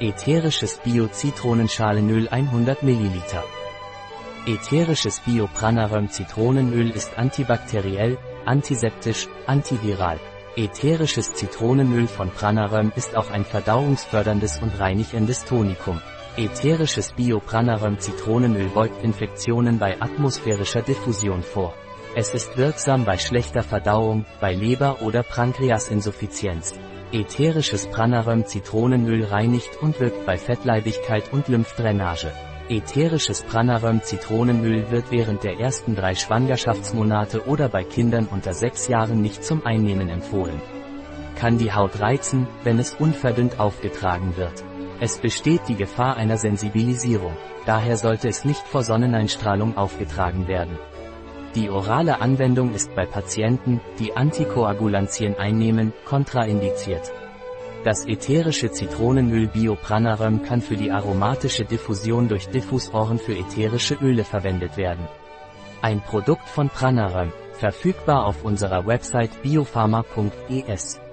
Ätherisches Bio-Zitronenschalenöl 100 ml. Ätherisches Bio-Pranaröm Zitronenöl ist antibakteriell, antiseptisch, antiviral. Ätherisches Zitronenöl von Pranaröm ist auch ein verdauungsförderndes und reinigendes Tonikum. Ätherisches Bio-Pranaröm Zitronenöl beugt Infektionen bei atmosphärischer Diffusion vor. Es ist wirksam bei schlechter Verdauung, bei Leber- oder Pankreasinsuffizienz. Ätherisches Pranaröm Zitronenöl reinigt und wirkt bei Fettleibigkeit und Lymphdrainage. Ätherisches Pranaröm Zitronenöl wird während der ersten drei Schwangerschaftsmonate oder bei Kindern unter sechs Jahren nicht zum Einnehmen empfohlen. Kann die Haut reizen, wenn es unverdünnt aufgetragen wird. Es besteht die Gefahr einer Sensibilisierung, daher sollte es nicht vor Sonneneinstrahlung aufgetragen werden. Die orale Anwendung ist bei Patienten, die Antikoagulantien einnehmen, kontraindiziert. Das ätherische Zitronenöl Biopranarum kann für die aromatische Diffusion durch Diffusoren für ätherische Öle verwendet werden. Ein Produkt von Pranarum, verfügbar auf unserer Website biopharma.es.